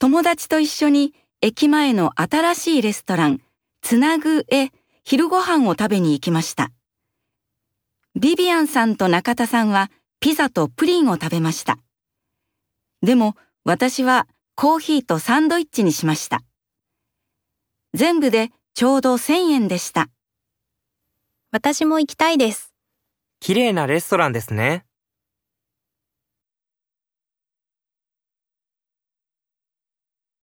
友達と一緒に駅前の新しいレストラン、つなぐへ昼ご飯を食べに行きました。ビビアンさんと中田さんはピザとプリンを食べました。でも私はコーヒーとサンドイッチにしました。全部でちょうど1000円でした。私も行きたいです。綺麗なレストランですね。